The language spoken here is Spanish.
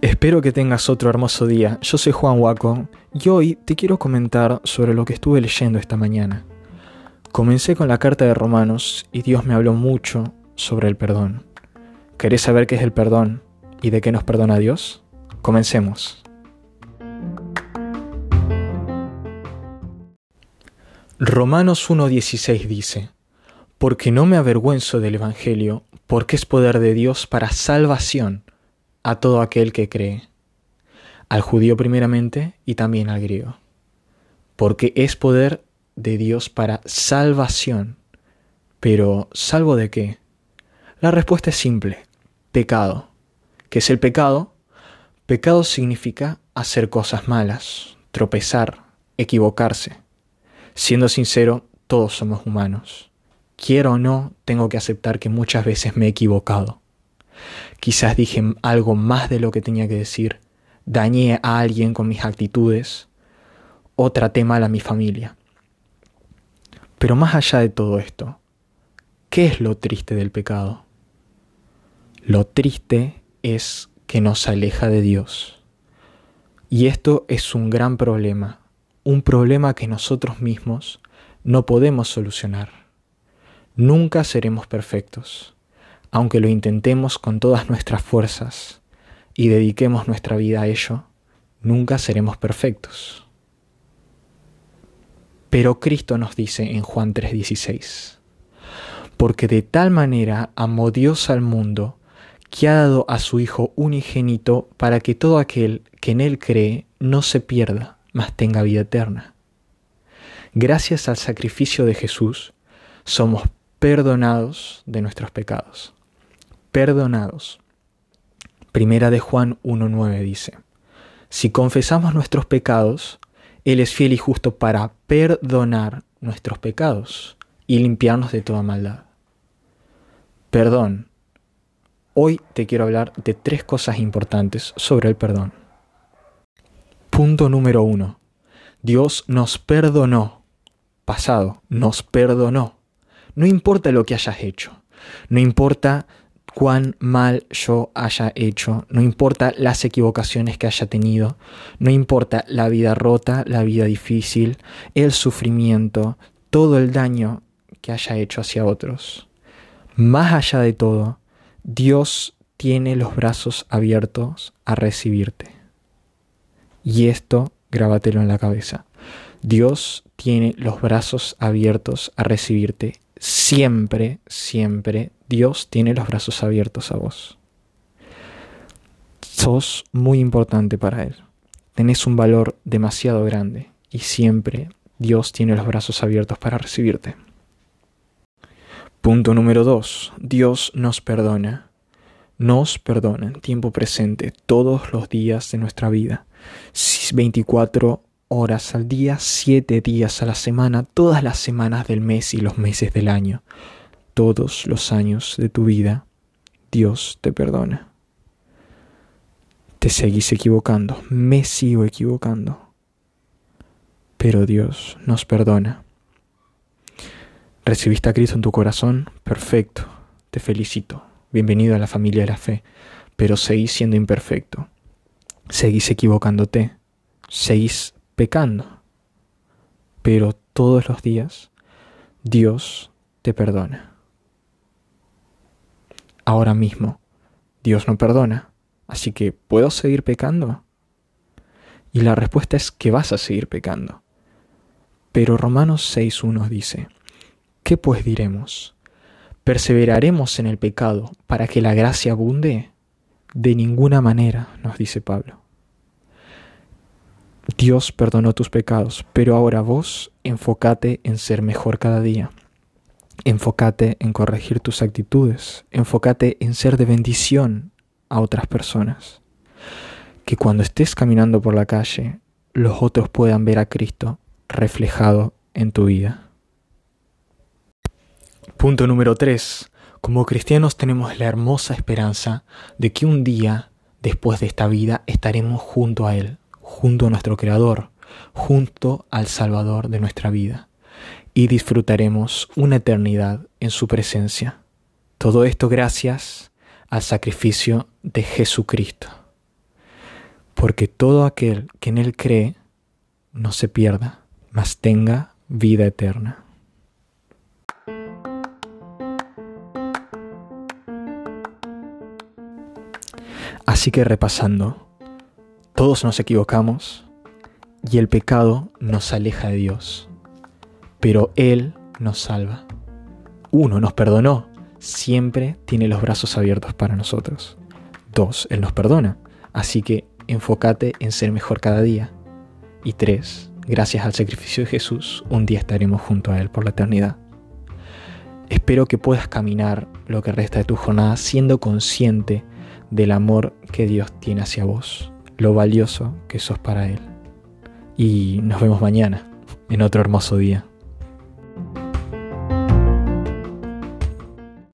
Espero que tengas otro hermoso día. Yo soy Juan Huaco y hoy te quiero comentar sobre lo que estuve leyendo esta mañana. Comencé con la carta de Romanos y Dios me habló mucho sobre el perdón. ¿Querés saber qué es el perdón y de qué nos perdona Dios? Comencemos. Romanos 1.16 dice, Porque no me avergüenzo del Evangelio, porque es poder de Dios para salvación a todo aquel que cree, al judío primeramente y también al griego, porque es poder de Dios para salvación. Pero, ¿salvo de qué? La respuesta es simple, pecado. ¿Qué es el pecado? Pecado significa hacer cosas malas, tropezar, equivocarse. Siendo sincero, todos somos humanos. Quiero o no, tengo que aceptar que muchas veces me he equivocado. Quizás dije algo más de lo que tenía que decir, dañé a alguien con mis actitudes o traté mal a mi familia. Pero más allá de todo esto, ¿qué es lo triste del pecado? Lo triste es que nos aleja de Dios. Y esto es un gran problema, un problema que nosotros mismos no podemos solucionar. Nunca seremos perfectos aunque lo intentemos con todas nuestras fuerzas y dediquemos nuestra vida a ello, nunca seremos perfectos. Pero Cristo nos dice en Juan 3:16, porque de tal manera amó Dios al mundo, que ha dado a su Hijo unigénito para que todo aquel que en Él cree no se pierda, mas tenga vida eterna. Gracias al sacrificio de Jesús, somos perdonados de nuestros pecados perdonados. Primera de Juan 1.9 dice, si confesamos nuestros pecados, Él es fiel y justo para perdonar nuestros pecados y limpiarnos de toda maldad. Perdón. Hoy te quiero hablar de tres cosas importantes sobre el perdón. Punto número uno. Dios nos perdonó. Pasado, nos perdonó. No importa lo que hayas hecho. No importa cuán mal yo haya hecho, no importa las equivocaciones que haya tenido, no importa la vida rota, la vida difícil, el sufrimiento, todo el daño que haya hecho hacia otros. Más allá de todo, Dios tiene los brazos abiertos a recibirte. Y esto, grábatelo en la cabeza. Dios tiene los brazos abiertos a recibirte siempre, siempre Dios tiene los brazos abiertos a vos. Sos muy importante para Él. Tenés un valor demasiado grande y siempre Dios tiene los brazos abiertos para recibirte. Punto número 2. Dios nos perdona. Nos perdona en tiempo presente todos los días de nuestra vida. 24 horas al día, siete días a la semana, todas las semanas del mes y los meses del año, todos los años de tu vida, Dios te perdona. Te seguís equivocando, me sigo equivocando, pero Dios nos perdona. ¿Recibiste a Cristo en tu corazón? Perfecto, te felicito. Bienvenido a la familia de la fe, pero seguís siendo imperfecto. Seguís equivocándote. Seguís pecando. Pero todos los días Dios te perdona. Ahora mismo Dios no perdona, así que ¿puedo seguir pecando? Y la respuesta es que vas a seguir pecando. Pero Romanos 6.1 dice, ¿qué pues diremos? ¿Perseveraremos en el pecado para que la gracia abunde? De ninguna manera, nos dice Pablo. Dios perdonó tus pecados, pero ahora vos enfócate en ser mejor cada día. Enfócate en corregir tus actitudes, enfócate en ser de bendición a otras personas. Que cuando estés caminando por la calle, los otros puedan ver a Cristo reflejado en tu vida. Punto número 3. Como cristianos tenemos la hermosa esperanza de que un día, después de esta vida, estaremos junto a Él junto a nuestro Creador, junto al Salvador de nuestra vida, y disfrutaremos una eternidad en su presencia. Todo esto gracias al sacrificio de Jesucristo. Porque todo aquel que en Él cree no se pierda, mas tenga vida eterna. Así que repasando, todos nos equivocamos y el pecado nos aleja de Dios, pero Él nos salva. Uno, nos perdonó, siempre tiene los brazos abiertos para nosotros. Dos, Él nos perdona, así que enfócate en ser mejor cada día. Y tres, gracias al sacrificio de Jesús, un día estaremos junto a Él por la eternidad. Espero que puedas caminar lo que resta de tu jornada siendo consciente del amor que Dios tiene hacia vos, lo valioso que sos para Él. Y nos vemos mañana, en otro hermoso día.